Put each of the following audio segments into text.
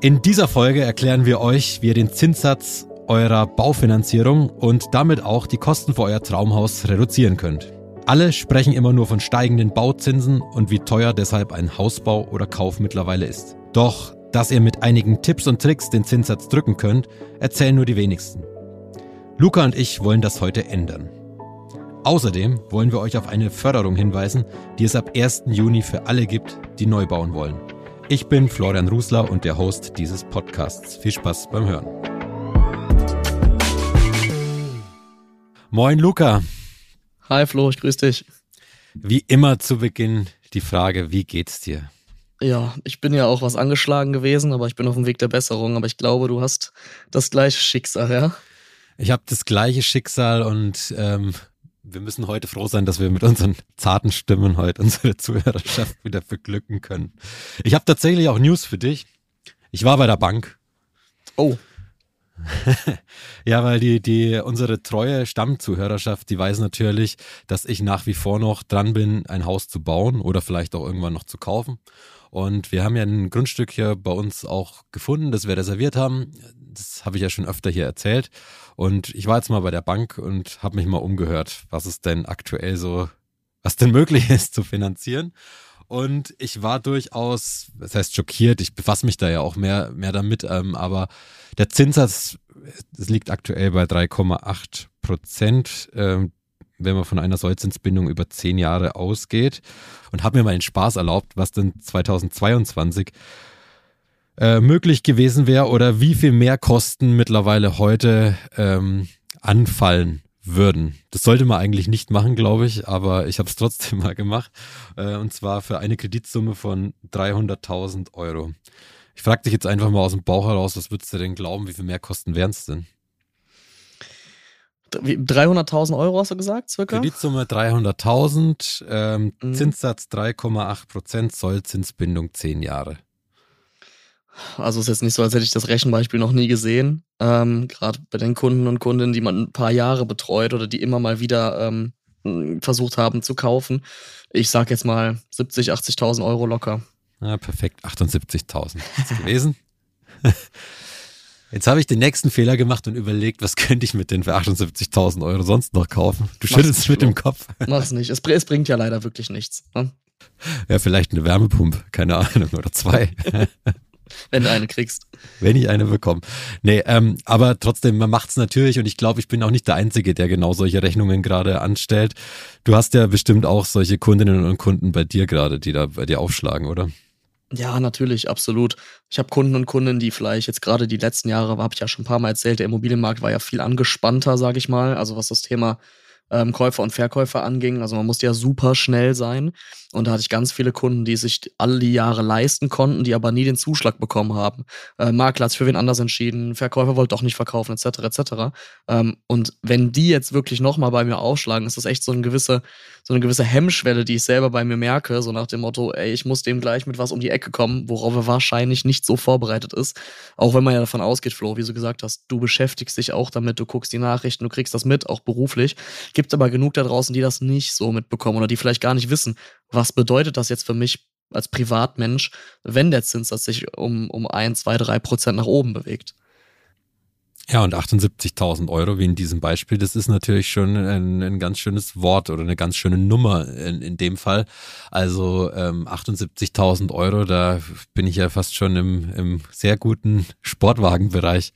In dieser Folge erklären wir euch, wie ihr den Zinssatz eurer Baufinanzierung und damit auch die Kosten für euer Traumhaus reduzieren könnt. Alle sprechen immer nur von steigenden Bauzinsen und wie teuer deshalb ein Hausbau oder Kauf mittlerweile ist. Doch, dass ihr mit einigen Tipps und Tricks den Zinssatz drücken könnt, erzählen nur die wenigsten. Luca und ich wollen das heute ändern. Außerdem wollen wir euch auf eine Förderung hinweisen, die es ab 1. Juni für alle gibt, die neu bauen wollen. Ich bin Florian Rusler und der Host dieses Podcasts. Viel Spaß beim Hören. Moin Luca. Hi Flo, ich grüße dich. Wie immer zu Beginn die Frage, wie geht's dir? Ja, ich bin ja auch was angeschlagen gewesen, aber ich bin auf dem Weg der Besserung. Aber ich glaube, du hast das gleiche Schicksal, ja? Ich habe das gleiche Schicksal und ähm, wir müssen heute froh sein, dass wir mit unseren zarten Stimmen heute unsere Zuhörerschaft wieder beglücken können. Ich habe tatsächlich auch News für dich. Ich war bei der Bank. Oh. ja, weil die, die, unsere treue Stammzuhörerschaft, die weiß natürlich, dass ich nach wie vor noch dran bin, ein Haus zu bauen oder vielleicht auch irgendwann noch zu kaufen. Und wir haben ja ein Grundstück hier bei uns auch gefunden, das wir reserviert haben. Das habe ich ja schon öfter hier erzählt. Und ich war jetzt mal bei der Bank und habe mich mal umgehört, was es denn aktuell so, was denn möglich ist zu finanzieren. Und ich war durchaus, das heißt schockiert, ich befasse mich da ja auch mehr, mehr damit, ähm, aber der Zinssatz, das liegt aktuell bei 3,8 Prozent, ähm, wenn man von einer Sollzinsbindung über zehn Jahre ausgeht. Und habe mir mal den Spaß erlaubt, was denn 2022 äh, möglich gewesen wäre oder wie viel mehr Kosten mittlerweile heute ähm, anfallen würden. Das sollte man eigentlich nicht machen, glaube ich, aber ich habe es trotzdem mal gemacht. Äh, und zwar für eine Kreditsumme von 300.000 Euro. Ich frage dich jetzt einfach mal aus dem Bauch heraus, was würdest du denn glauben, wie viel mehr Kosten wären es denn? 300.000 Euro hast du gesagt, circa? Kreditsumme 300.000, ähm, mhm. Zinssatz 3,8 Prozent, Sollzinsbindung 10 Jahre. Also ist jetzt nicht so, als hätte ich das Rechenbeispiel noch nie gesehen. Ähm, Gerade bei den Kunden und Kundinnen, die man ein paar Jahre betreut oder die immer mal wieder ähm, versucht haben zu kaufen. Ich sag jetzt mal 70, 80.000 Euro locker. Ja, perfekt. 78.000 gewesen. Jetzt habe ich den nächsten Fehler gemacht und überlegt, was könnte ich mit den für 78.000 Euro sonst noch kaufen? Du schüttelst mit dem Kopf. Mach's nicht. Es, es, bringt ja leider wirklich nichts. Ne? Ja, vielleicht eine Wärmepumpe, keine Ahnung, oder zwei. Wenn du eine kriegst. Wenn ich eine bekomme. Nee, ähm, aber trotzdem, man macht's natürlich und ich glaube, ich bin auch nicht der Einzige, der genau solche Rechnungen gerade anstellt. Du hast ja bestimmt auch solche Kundinnen und Kunden bei dir gerade, die da bei dir aufschlagen, oder? Ja, natürlich, absolut. Ich habe Kunden und Kundinnen, die vielleicht jetzt gerade die letzten Jahre, habe ich ja schon ein paar Mal erzählt, der Immobilienmarkt war ja viel angespannter, sage ich mal. Also was das Thema ähm, Käufer und Verkäufer anging. Also man musste ja super schnell sein. Und da hatte ich ganz viele Kunden, die sich alle die Jahre leisten konnten, die aber nie den Zuschlag bekommen haben. Äh, Makler hat sich für wen anders entschieden, Verkäufer wollte doch nicht verkaufen, etc. etc. Ähm, und wenn die jetzt wirklich nochmal bei mir aufschlagen, ist das echt so eine gewisse, so eine gewisse Hemmschwelle, die ich selber bei mir merke, so nach dem Motto, ey, ich muss dem gleich mit was um die Ecke kommen, worauf er wahrscheinlich nicht so vorbereitet ist. Auch wenn man ja davon ausgeht, Flo, wie du gesagt hast, du beschäftigst dich auch damit, du guckst die Nachrichten, du kriegst das mit, auch beruflich. Gibt aber genug da draußen, die das nicht so mitbekommen oder die vielleicht gar nicht wissen, was bedeutet das jetzt für mich als Privatmensch, wenn der Zinssatz sich um, um ein, zwei, drei Prozent nach oben bewegt. Ja, und 78.000 Euro, wie in diesem Beispiel, das ist natürlich schon ein, ein ganz schönes Wort oder eine ganz schöne Nummer in, in dem Fall. Also ähm, 78.000 Euro, da bin ich ja fast schon im, im sehr guten Sportwagenbereich.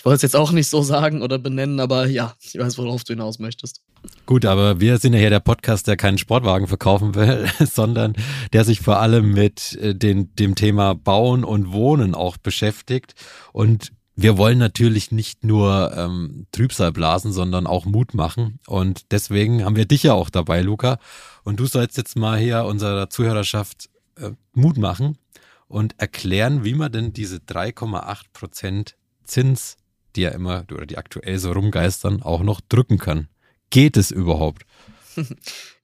Ich wollte es jetzt auch nicht so sagen oder benennen, aber ja, ich weiß, worauf du hinaus möchtest. Gut, aber wir sind ja hier der Podcast, der keinen Sportwagen verkaufen will, sondern der sich vor allem mit äh, den, dem Thema Bauen und Wohnen auch beschäftigt. Und wir wollen natürlich nicht nur ähm, Trübsal blasen, sondern auch Mut machen. Und deswegen haben wir dich ja auch dabei, Luca. Und du sollst jetzt mal hier unserer Zuhörerschaft äh, Mut machen und erklären, wie man denn diese 3,8 Prozent Zins die ja immer oder die aktuell so rumgeistern, auch noch drücken kann. Geht es überhaupt?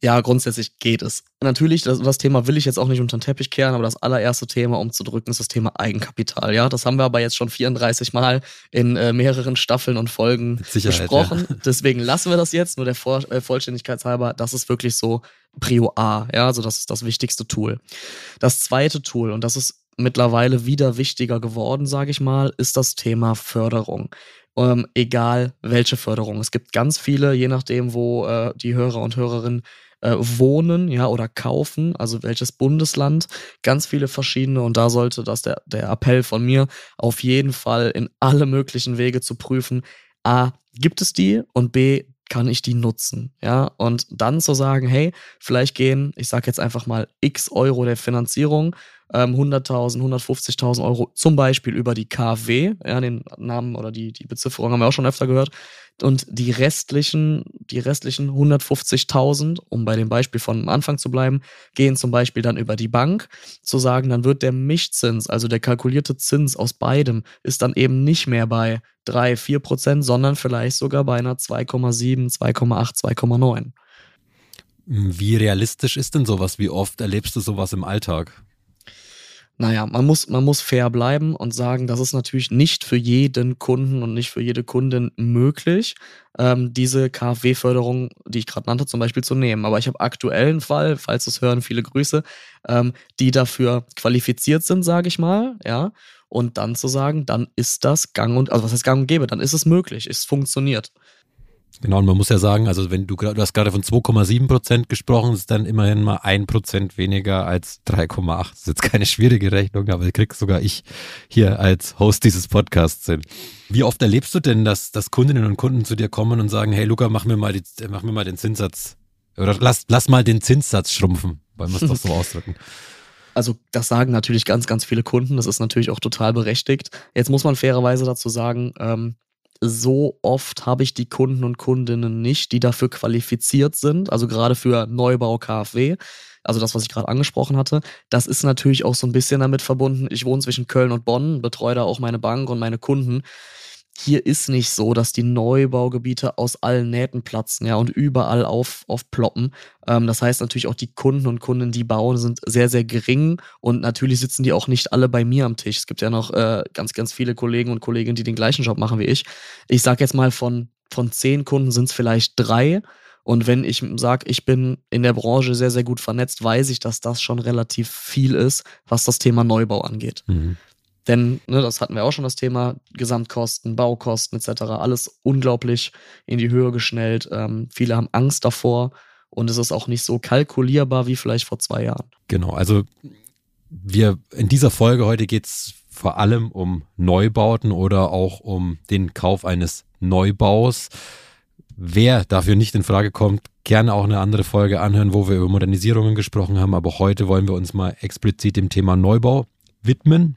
Ja, grundsätzlich geht es. Natürlich, das, das, Thema will ich jetzt auch nicht unter den Teppich kehren, aber das allererste Thema, um zu drücken, ist das Thema Eigenkapital. Ja, das haben wir aber jetzt schon 34 Mal in äh, mehreren Staffeln und Folgen besprochen. Ja. Deswegen lassen wir das jetzt, nur der Vor äh, Vollständigkeitshalber. Das ist wirklich so Prio A. Ja, also das ist das wichtigste Tool. Das zweite Tool, und das ist mittlerweile wieder wichtiger geworden, sage ich mal, ist das Thema Förderung. Ähm, egal welche Förderung. Es gibt ganz viele, je nachdem, wo äh, die Hörer und Hörerinnen äh, wohnen, ja, oder kaufen, also welches Bundesland, ganz viele verschiedene und da sollte das der, der Appell von mir auf jeden Fall in alle möglichen Wege zu prüfen. A, gibt es die und B, kann ich die nutzen? Ja, und dann zu sagen, hey, vielleicht gehen, ich sage jetzt einfach mal x Euro der Finanzierung, ähm, 100.000, 150.000 Euro zum Beispiel über die KW, ja, den Namen oder die, die Bezifferung haben wir auch schon öfter gehört, und die restlichen, die restlichen 150.000, um bei dem Beispiel von Anfang zu bleiben, gehen zum Beispiel dann über die Bank, zu sagen, dann wird der Mischzins, also der kalkulierte Zins aus beidem, ist dann eben nicht mehr bei 3, 4 Prozent, sondern vielleicht sogar bei einer 2,7, 2,8, 2,9. Wie realistisch ist denn sowas? Wie oft erlebst du sowas im Alltag? Naja, man muss, man muss fair bleiben und sagen, das ist natürlich nicht für jeden Kunden und nicht für jede Kundin möglich, ähm, diese KfW-Förderung, die ich gerade nannte, zum Beispiel zu nehmen. Aber ich habe aktuell einen Fall, falls es hören, viele Grüße, ähm, die dafür qualifiziert sind, sage ich mal, ja. Und dann zu sagen, dann ist das gang und, also was heißt gang und gäbe, dann ist es möglich, es funktioniert. Genau, und man muss ja sagen, also wenn du, du hast gerade von 2,7 Prozent gesprochen, ist dann immerhin mal ein Prozent weniger als 3,8. Das ist jetzt keine schwierige Rechnung, aber krieg sogar ich hier als Host dieses Podcasts hin. Wie oft erlebst du denn, dass, dass Kundinnen und Kunden zu dir kommen und sagen, hey Luca, mach mir mal, die, mach mir mal den Zinssatz oder lass, lass mal den Zinssatz schrumpfen, weil wir es doch so ausdrücken. Also das sagen natürlich ganz, ganz viele Kunden. Das ist natürlich auch total berechtigt. Jetzt muss man fairerweise dazu sagen, ähm, so oft habe ich die Kunden und Kundinnen nicht, die dafür qualifiziert sind, also gerade für Neubau KfW. Also das, was ich gerade angesprochen hatte, das ist natürlich auch so ein bisschen damit verbunden. Ich wohne zwischen Köln und Bonn, betreue da auch meine Bank und meine Kunden hier ist nicht so, dass die Neubaugebiete aus allen Nähten platzen, ja, und überall auf, aufploppen. Ähm, das heißt natürlich auch, die Kunden und Kunden, die bauen, sind sehr, sehr gering und natürlich sitzen die auch nicht alle bei mir am Tisch. Es gibt ja noch äh, ganz, ganz viele Kollegen und Kolleginnen, die den gleichen Job machen wie ich. Ich sag jetzt mal, von, von zehn Kunden sind es vielleicht drei. Und wenn ich sage, ich bin in der Branche sehr, sehr gut vernetzt, weiß ich, dass das schon relativ viel ist, was das Thema Neubau angeht. Mhm. Denn, ne, das hatten wir auch schon das Thema, Gesamtkosten, Baukosten etc., alles unglaublich in die Höhe geschnellt. Ähm, viele haben Angst davor und es ist auch nicht so kalkulierbar wie vielleicht vor zwei Jahren. Genau, also wir in dieser Folge heute geht es vor allem um Neubauten oder auch um den Kauf eines Neubaus. Wer dafür nicht in Frage kommt, gerne auch eine andere Folge anhören, wo wir über Modernisierungen gesprochen haben. Aber heute wollen wir uns mal explizit dem Thema Neubau widmen.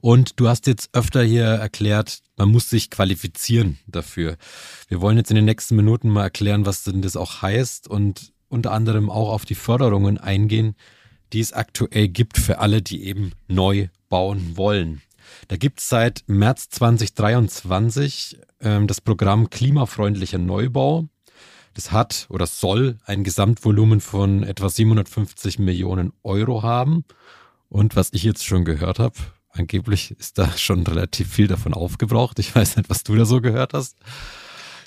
Und du hast jetzt öfter hier erklärt, man muss sich qualifizieren dafür. Wir wollen jetzt in den nächsten Minuten mal erklären, was denn das auch heißt und unter anderem auch auf die Förderungen eingehen, die es aktuell gibt für alle, die eben neu bauen wollen. Da gibt es seit März 2023 ähm, das Programm Klimafreundlicher Neubau. Das hat oder soll ein Gesamtvolumen von etwa 750 Millionen Euro haben. Und was ich jetzt schon gehört habe, Angeblich ist da schon relativ viel davon aufgebraucht. Ich weiß nicht, was du da so gehört hast.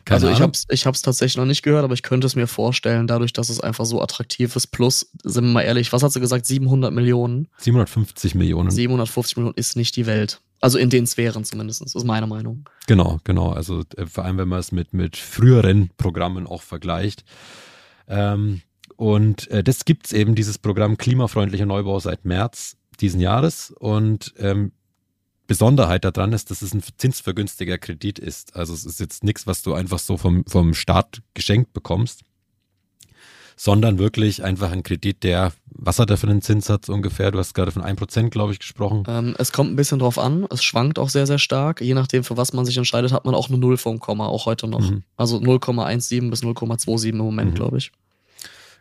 Keine also ich habe es ich hab's tatsächlich noch nicht gehört, aber ich könnte es mir vorstellen, dadurch, dass es einfach so attraktiv ist. Plus, sind wir mal ehrlich, was hast du gesagt? 700 Millionen? 750 Millionen. 750 Millionen ist nicht die Welt. Also in den Sphären zumindest, ist meine Meinung. Genau, genau. Also äh, vor allem, wenn man es mit, mit früheren Programmen auch vergleicht. Ähm, und äh, das gibt es eben, dieses Programm Klimafreundlicher Neubau seit März diesen Jahres und ähm, Besonderheit daran ist, dass es ein zinsvergünstiger Kredit ist. Also es ist jetzt nichts, was du einfach so vom, vom Staat geschenkt bekommst, sondern wirklich einfach ein Kredit, der, was hat er für einen Zinssatz ungefähr? Du hast gerade von 1%, glaube ich, gesprochen. Ähm, es kommt ein bisschen drauf an. Es schwankt auch sehr, sehr stark. Je nachdem, für was man sich entscheidet, hat man auch eine Null vom Komma, auch heute noch. Mhm. Also 0,17 bis 0,27 im Moment, mhm. glaube ich.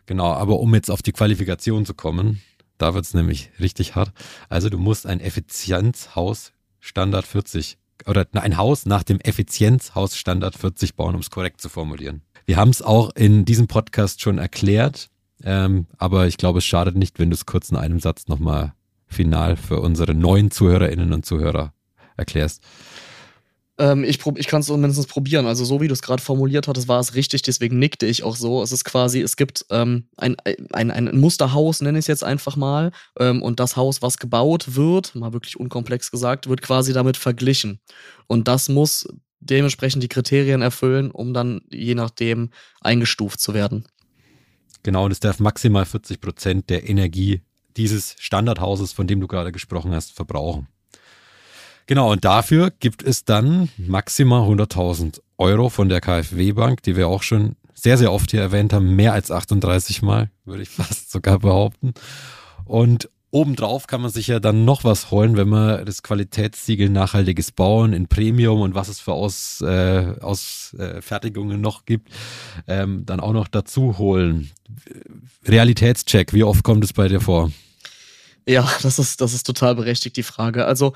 Genau, aber um jetzt auf die Qualifikation zu kommen, da wird's nämlich richtig hart. Also du musst ein Effizienzhaus Standard 40 oder ein Haus nach dem Effizienzhaus Standard 40 bauen, um es korrekt zu formulieren. Wir haben es auch in diesem Podcast schon erklärt, ähm, aber ich glaube, es schadet nicht, wenn du es kurz in einem Satz nochmal final für unsere neuen Zuhörerinnen und Zuhörer erklärst. Ähm, ich ich kann es zumindest probieren. Also so wie du es gerade formuliert hattest, war es richtig, deswegen nickte ich auch so. Es ist quasi, es gibt ähm, ein, ein, ein Musterhaus, nenne ich es jetzt einfach mal. Ähm, und das Haus, was gebaut wird, mal wirklich unkomplex gesagt, wird quasi damit verglichen. Und das muss dementsprechend die Kriterien erfüllen, um dann je nachdem eingestuft zu werden. Genau, und es darf maximal 40 Prozent der Energie dieses Standardhauses, von dem du gerade gesprochen hast, verbrauchen. Genau, und dafür gibt es dann maximal 100.000 Euro von der KfW Bank, die wir auch schon sehr, sehr oft hier erwähnt haben, mehr als 38 Mal, würde ich fast sogar behaupten. Und obendrauf kann man sich ja dann noch was holen, wenn man das Qualitätssiegel nachhaltiges Bauen in Premium und was es für Aus, äh, Ausfertigungen noch gibt, ähm, dann auch noch dazu holen. Realitätscheck, wie oft kommt es bei dir vor? Ja, das ist, das ist total berechtigt, die Frage. Also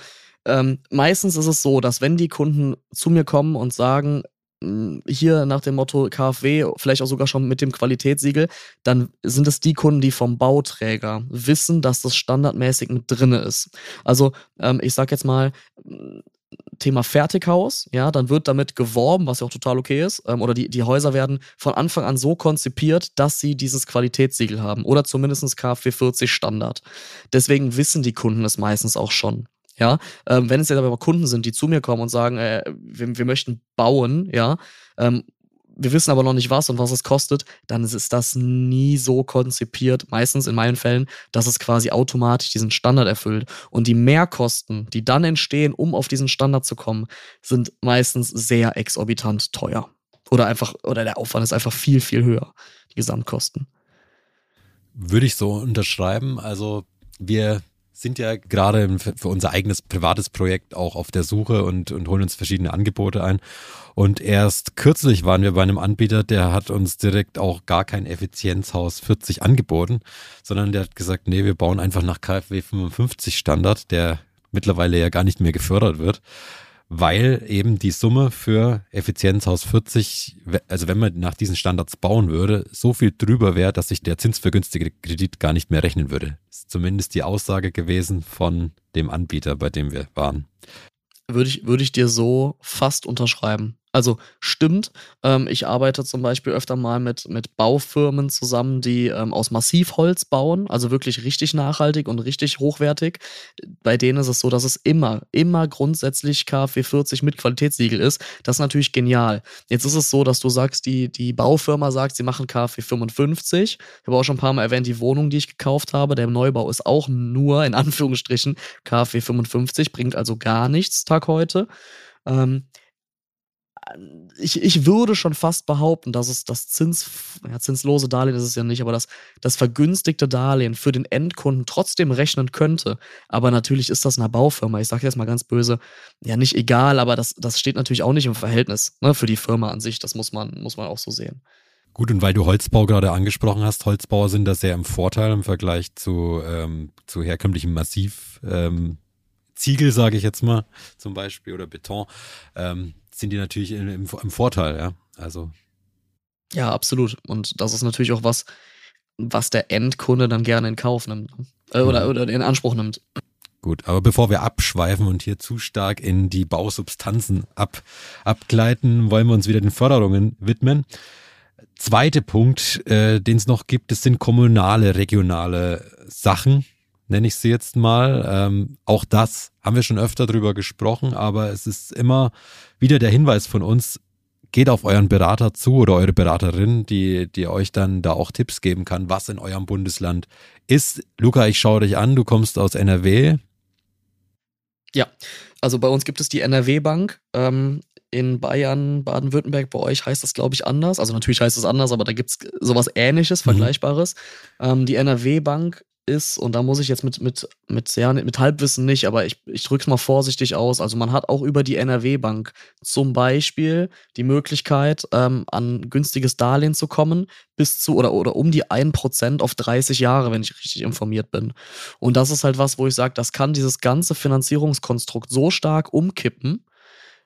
ähm, meistens ist es so, dass wenn die Kunden zu mir kommen und sagen, hm, hier nach dem Motto KfW, vielleicht auch sogar schon mit dem Qualitätssiegel, dann sind es die Kunden, die vom Bauträger wissen, dass das standardmäßig mit drinne ist. Also ähm, ich sag jetzt mal, hm, Thema Fertighaus, ja, dann wird damit geworben, was ja auch total okay ist, ähm, oder die, die Häuser werden von Anfang an so konzipiert, dass sie dieses Qualitätssiegel haben oder zumindest KfW 40 Standard. Deswegen wissen die Kunden es meistens auch schon. Ja, ähm, wenn es jetzt aber Kunden sind, die zu mir kommen und sagen, äh, wir, wir, möchten bauen, ja, ähm, wir wissen aber noch nicht was und was es kostet, dann ist das nie so konzipiert, meistens in meinen Fällen, dass es quasi automatisch diesen Standard erfüllt. Und die Mehrkosten, die dann entstehen, um auf diesen Standard zu kommen, sind meistens sehr exorbitant teuer. Oder einfach, oder der Aufwand ist einfach viel, viel höher, die Gesamtkosten. Würde ich so unterschreiben. Also wir sind ja gerade für unser eigenes privates Projekt auch auf der Suche und, und holen uns verschiedene Angebote ein. Und erst kürzlich waren wir bei einem Anbieter, der hat uns direkt auch gar kein Effizienzhaus 40 angeboten, sondern der hat gesagt, nee, wir bauen einfach nach KfW 55 Standard, der mittlerweile ja gar nicht mehr gefördert wird weil eben die Summe für Effizienzhaus 40, also wenn man nach diesen Standards bauen würde, so viel drüber wäre, dass sich der zinsvergünstigte Kredit gar nicht mehr rechnen würde. Das ist zumindest die Aussage gewesen von dem Anbieter, bei dem wir waren. Würde ich, würde ich dir so fast unterschreiben. Also stimmt, ähm, ich arbeite zum Beispiel öfter mal mit, mit Baufirmen zusammen, die ähm, aus Massivholz bauen, also wirklich richtig nachhaltig und richtig hochwertig. Bei denen ist es so, dass es immer, immer grundsätzlich KfW 40 mit Qualitätssiegel ist. Das ist natürlich genial. Jetzt ist es so, dass du sagst, die, die Baufirma sagt, sie machen KfW 55. Ich habe auch schon ein paar Mal erwähnt, die Wohnung, die ich gekauft habe, der Neubau ist auch nur in Anführungsstrichen KfW 55, bringt also gar nichts Tag heute. Ähm, ich, ich würde schon fast behaupten, dass es das Zins, ja, zinslose Darlehen ist es ja nicht, aber das, das vergünstigte Darlehen für den Endkunden trotzdem rechnen könnte. Aber natürlich ist das einer Baufirma, ich sage jetzt mal ganz böse, ja nicht egal, aber das, das steht natürlich auch nicht im Verhältnis ne, für die Firma an sich. Das muss man, muss man auch so sehen. Gut, und weil du Holzbau gerade angesprochen hast, Holzbauer sind da sehr im Vorteil im Vergleich zu, ähm, zu herkömmlichem Massiv. Ähm, Ziegel, sage ich jetzt mal, zum Beispiel, oder Beton. Ähm, sind die natürlich im, im, im Vorteil, ja. Also. Ja, absolut. Und das ist natürlich auch was, was der Endkunde dann gerne in Kauf nimmt. Ne? Äh, oder, mhm. oder in Anspruch nimmt. Gut, aber bevor wir abschweifen und hier zu stark in die Bausubstanzen ab, abgleiten, wollen wir uns wieder den Förderungen widmen. Zweiter Punkt, äh, den es noch gibt, das sind kommunale, regionale Sachen, nenne ich sie jetzt mal. Ähm, auch das haben wir schon öfter drüber gesprochen, aber es ist immer wieder der Hinweis von uns, geht auf euren Berater zu oder eure Beraterin, die, die euch dann da auch Tipps geben kann, was in eurem Bundesland ist. Luca, ich schaue dich an, du kommst aus NRW. Ja, also bei uns gibt es die NRW-Bank. Ähm, in Bayern, Baden-Württemberg, bei euch heißt das, glaube ich, anders. Also natürlich heißt es anders, aber da gibt es sowas ähnliches, mhm. Vergleichbares. Mhm. Ähm, die NRW-Bank ist, und da muss ich jetzt mit, mit, mit, sehr, mit Halbwissen nicht, aber ich, ich drücke es mal vorsichtig aus. Also man hat auch über die NRW-Bank zum Beispiel die Möglichkeit, ähm, an günstiges Darlehen zu kommen, bis zu oder, oder um die 1% auf 30 Jahre, wenn ich richtig informiert bin. Und das ist halt was, wo ich sage, das kann dieses ganze Finanzierungskonstrukt so stark umkippen,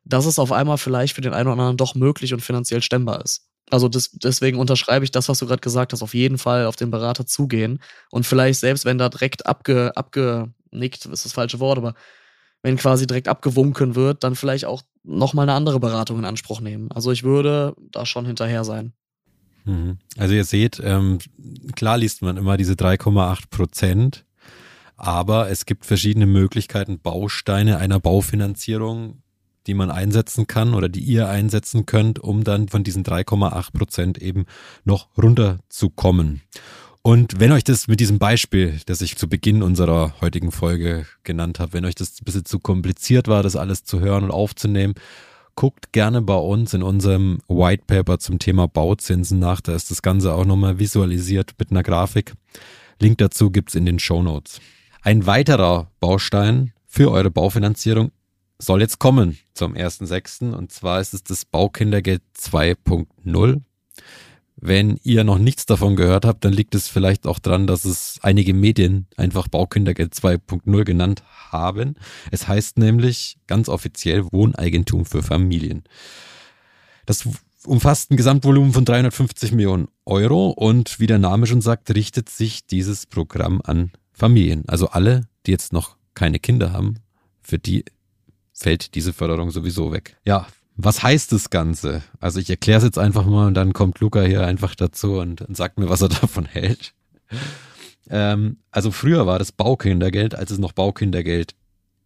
dass es auf einmal vielleicht für den einen oder anderen doch möglich und finanziell stemmbar ist. Also das, deswegen unterschreibe ich das, was du gerade gesagt hast, auf jeden Fall auf den Berater zugehen. Und vielleicht selbst, wenn da direkt abge, abgenickt, ist das falsche Wort, aber wenn quasi direkt abgewunken wird, dann vielleicht auch nochmal eine andere Beratung in Anspruch nehmen. Also ich würde da schon hinterher sein. Mhm. Also ihr seht, ähm, klar liest man immer diese 3,8 Prozent, aber es gibt verschiedene Möglichkeiten, Bausteine einer Baufinanzierung, die man einsetzen kann oder die ihr einsetzen könnt, um dann von diesen 3,8 Prozent eben noch runterzukommen. Und wenn euch das mit diesem Beispiel, das ich zu Beginn unserer heutigen Folge genannt habe, wenn euch das ein bisschen zu kompliziert war, das alles zu hören und aufzunehmen, guckt gerne bei uns in unserem White Paper zum Thema Bauzinsen nach. Da ist das Ganze auch nochmal visualisiert mit einer Grafik. Link dazu gibt's in den Show Notes. Ein weiterer Baustein für eure Baufinanzierung soll jetzt kommen zum 1.6. Und zwar ist es das Baukindergeld 2.0. Wenn ihr noch nichts davon gehört habt, dann liegt es vielleicht auch dran, dass es einige Medien einfach Baukindergeld 2.0 genannt haben. Es heißt nämlich ganz offiziell Wohneigentum für Familien. Das umfasst ein Gesamtvolumen von 350 Millionen Euro und wie der Name schon sagt, richtet sich dieses Programm an Familien. Also alle, die jetzt noch keine Kinder haben, für die fällt diese Förderung sowieso weg. Ja, was heißt das Ganze? Also ich erkläre es jetzt einfach mal und dann kommt Luca hier einfach dazu und, sagt mir, was er davon hält. Ähm, also früher war das Baukindergeld, als es noch Baukindergeld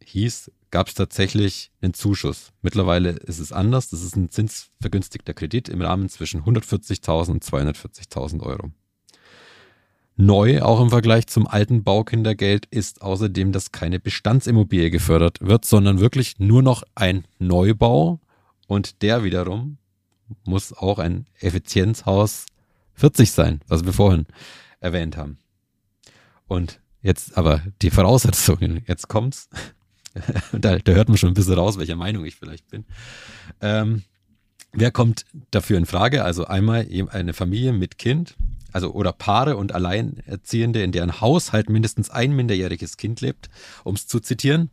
hieß, gab es tatsächlich einen Zuschuss. Mittlerweile ist es anders. Das ist ein zinsvergünstigter Kredit im Rahmen zwischen 140.000 und 240.000 Euro. Neu, auch im Vergleich zum alten Baukindergeld, ist außerdem, dass keine Bestandsimmobilie gefördert wird, sondern wirklich nur noch ein Neubau und der wiederum muss auch ein Effizienzhaus 40 sein, was wir vorhin erwähnt haben. Und jetzt aber die Voraussetzungen, jetzt kommt's. da, da hört man schon ein bisschen raus, welcher Meinung ich vielleicht bin. Ähm, wer kommt dafür in Frage? Also einmal eine Familie mit Kind, also oder Paare und Alleinerziehende, in deren Haushalt mindestens ein minderjähriges Kind lebt, um es zu zitieren.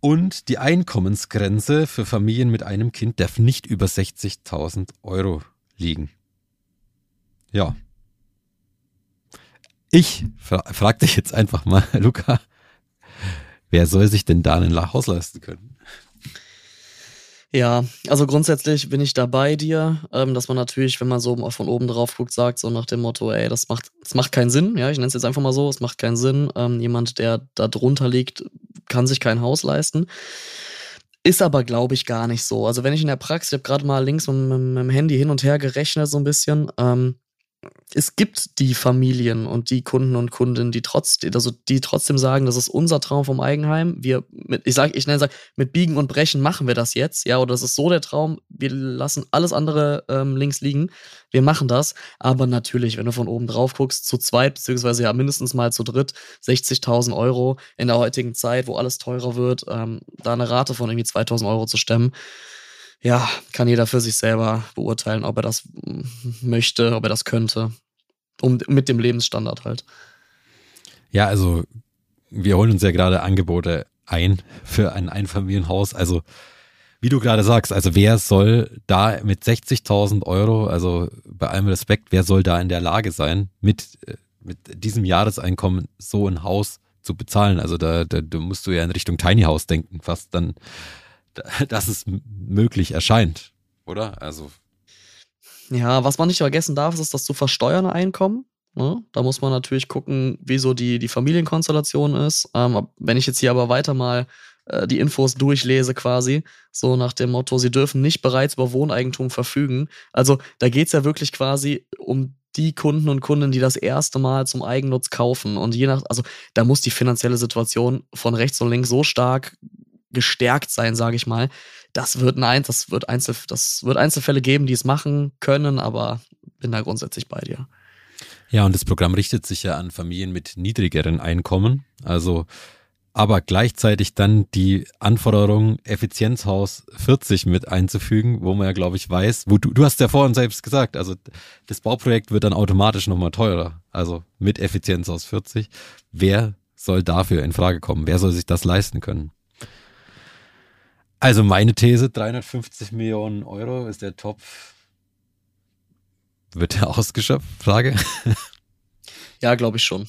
Und die Einkommensgrenze für Familien mit einem Kind darf nicht über 60.000 Euro liegen. Ja. Ich fra frag dich jetzt einfach mal, Luca, wer soll sich denn da ein Haus leisten können? Ja, also grundsätzlich bin ich da bei dir, ähm, dass man natürlich, wenn man so von oben drauf guckt, sagt, so nach dem Motto, ey, das macht, das macht keinen Sinn, ja, ich nenne es jetzt einfach mal so, es macht keinen Sinn. Ähm, jemand, der da drunter liegt, kann sich kein Haus leisten. Ist aber, glaube ich, gar nicht so. Also wenn ich in der Praxis, ich habe gerade mal links mit, mit, mit, dem Handy hin und her gerechnet so ein bisschen, ähm, es gibt die Familien und die Kunden und Kundinnen, die trotzdem, also die trotzdem sagen, das ist unser Traum vom Eigenheim. Wir mit, ich sage, ich nenne sag, mit Biegen und Brechen machen wir das jetzt, ja, oder das ist so der Traum. Wir lassen alles andere ähm, links liegen. Wir machen das. Aber natürlich, wenn du von oben drauf guckst, zu zweit, beziehungsweise ja mindestens mal zu dritt, 60.000 Euro in der heutigen Zeit, wo alles teurer wird, ähm, da eine Rate von irgendwie 2.000 Euro zu stemmen, ja, kann jeder für sich selber beurteilen, ob er das möchte, ob er das könnte. Um, mit dem Lebensstandard halt. Ja, also wir holen uns ja gerade Angebote ein für ein Einfamilienhaus. Also wie du gerade sagst, also wer soll da mit 60.000 Euro, also bei allem Respekt, wer soll da in der Lage sein, mit, äh, mit diesem Jahreseinkommen so ein Haus zu bezahlen? Also da, da, da musst du ja in Richtung Tiny House denken, fast dann dass es möglich erscheint, oder? Also. Ja, was man nicht vergessen darf, ist das zu versteuernde Einkommen. Ne? Da muss man natürlich gucken, wie so die, die Familienkonstellation ist. Ähm, wenn ich jetzt hier aber weiter mal äh, die Infos durchlese, quasi, so nach dem Motto, sie dürfen nicht bereits über Wohneigentum verfügen. Also da geht es ja wirklich quasi um die Kunden und Kunden, die das erste Mal zum Eigennutz kaufen. Und je nach, also da muss die finanzielle Situation von rechts und links so stark gestärkt sein, sage ich mal. Das wird nein, das wird Einzel, das wird Einzelfälle geben, die es machen können, aber bin da grundsätzlich bei dir. Ja, und das Programm richtet sich ja an Familien mit niedrigeren Einkommen, also aber gleichzeitig dann die Anforderung Effizienzhaus 40 mit einzufügen, wo man ja, glaube ich, weiß, wo du, du hast ja vorhin selbst gesagt, also das Bauprojekt wird dann automatisch nochmal teurer, also mit Effizienzhaus 40. Wer soll dafür in Frage kommen? Wer soll sich das leisten können? Also meine These, 350 Millionen Euro ist der Topf. Wird der ausgeschöpft? Frage. ja, glaube ich schon.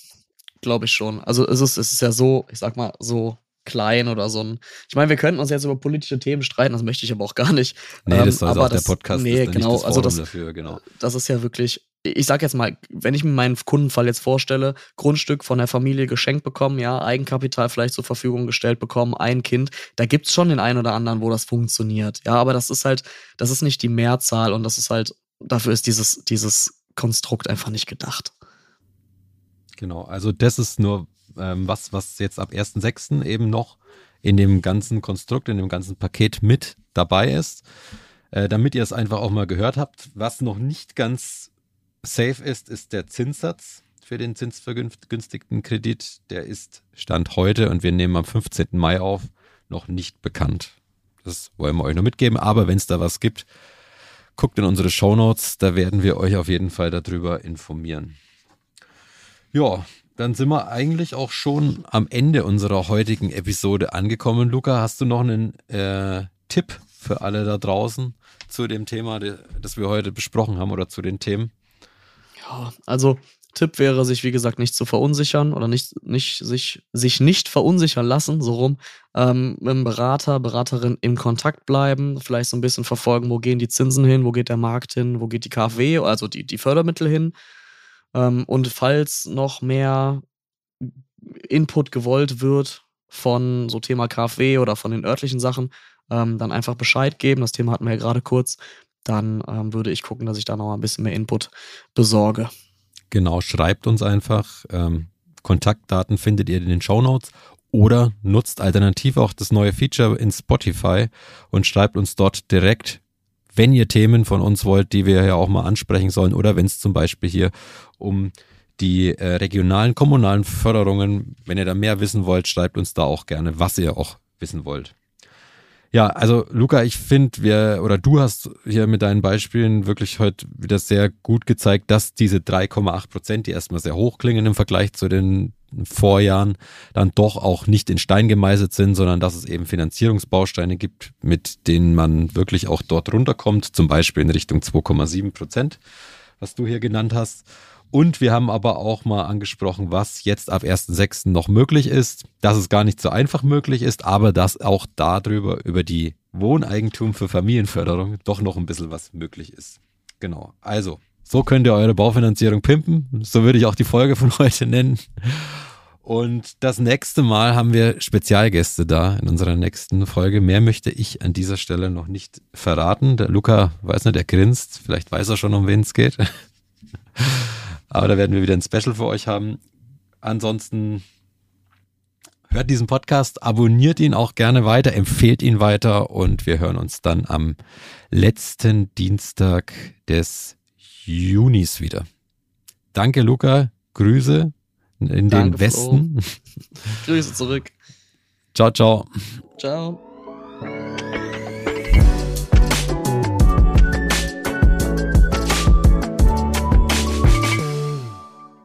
Glaube ich schon. Also es ist, es ist ja so, ich sag mal, so klein oder so ein. Ich meine, wir könnten uns jetzt über politische Themen streiten, das möchte ich aber auch gar nicht. Nee, das soll ähm, aber auch das, der Podcast nee, genau, nicht das also das, dafür, genau. das ist ja wirklich, ich sag jetzt mal, wenn ich mir meinen Kundenfall jetzt vorstelle, Grundstück von der Familie geschenkt bekommen, ja, Eigenkapital vielleicht zur Verfügung gestellt bekommen, ein Kind, da gibt's schon den einen oder anderen, wo das funktioniert. Ja, aber das ist halt, das ist nicht die Mehrzahl und das ist halt, dafür ist dieses, dieses Konstrukt einfach nicht gedacht. Genau, also das ist nur ähm, was, was jetzt ab 1.6. eben noch in dem ganzen Konstrukt, in dem ganzen Paket mit dabei ist. Äh, damit ihr es einfach auch mal gehört habt, was noch nicht ganz safe ist, ist der Zinssatz für den zinsvergünstigten Kredit. Der ist Stand heute und wir nehmen am 15. Mai auf, noch nicht bekannt. Das wollen wir euch noch mitgeben, aber wenn es da was gibt, guckt in unsere Show Notes, da werden wir euch auf jeden Fall darüber informieren. Ja, dann sind wir eigentlich auch schon am Ende unserer heutigen Episode angekommen. Luca, hast du noch einen äh, Tipp für alle da draußen zu dem Thema, das wir heute besprochen haben oder zu den Themen? Ja, also Tipp wäre, sich wie gesagt nicht zu verunsichern oder nicht, nicht sich, sich nicht verunsichern lassen, so rum. Ähm, mit dem Berater, Beraterin in Kontakt bleiben, vielleicht so ein bisschen verfolgen, wo gehen die Zinsen hin, wo geht der Markt hin, wo geht die KfW, also die, die Fördermittel hin. Ähm, und falls noch mehr Input gewollt wird von so Thema KfW oder von den örtlichen Sachen, ähm, dann einfach Bescheid geben. Das Thema hatten wir ja gerade kurz. Dann ähm, würde ich gucken, dass ich da noch ein bisschen mehr Input besorge. Genau, schreibt uns einfach. Ähm, Kontaktdaten findet ihr in den Show Notes oder nutzt alternativ auch das neue Feature in Spotify und schreibt uns dort direkt, wenn ihr Themen von uns wollt, die wir ja auch mal ansprechen sollen oder wenn es zum Beispiel hier um die äh, regionalen, kommunalen Förderungen, wenn ihr da mehr wissen wollt, schreibt uns da auch gerne, was ihr auch wissen wollt. Ja, also Luca, ich finde, wir oder du hast hier mit deinen Beispielen wirklich heute wieder sehr gut gezeigt, dass diese 3,8 Prozent, die erstmal sehr hoch klingen im Vergleich zu den Vorjahren, dann doch auch nicht in Stein gemeißelt sind, sondern dass es eben Finanzierungsbausteine gibt, mit denen man wirklich auch dort runterkommt, zum Beispiel in Richtung 2,7 Prozent, was du hier genannt hast. Und wir haben aber auch mal angesprochen, was jetzt ab 1.6. noch möglich ist, dass es gar nicht so einfach möglich ist, aber dass auch darüber, über die Wohneigentum für Familienförderung doch noch ein bisschen was möglich ist. Genau. Also, so könnt ihr eure Baufinanzierung pimpen. So würde ich auch die Folge von heute nennen. Und das nächste Mal haben wir Spezialgäste da in unserer nächsten Folge. Mehr möchte ich an dieser Stelle noch nicht verraten. Der Luca weiß nicht, er grinst. Vielleicht weiß er schon, um wen es geht. Aber da werden wir wieder ein Special für euch haben. Ansonsten hört diesen Podcast, abonniert ihn auch gerne weiter, empfehlt ihn weiter und wir hören uns dann am letzten Dienstag des Junis wieder. Danke, Luca. Grüße in Danke, den Westen. Grüße zurück. Ciao, ciao. Ciao.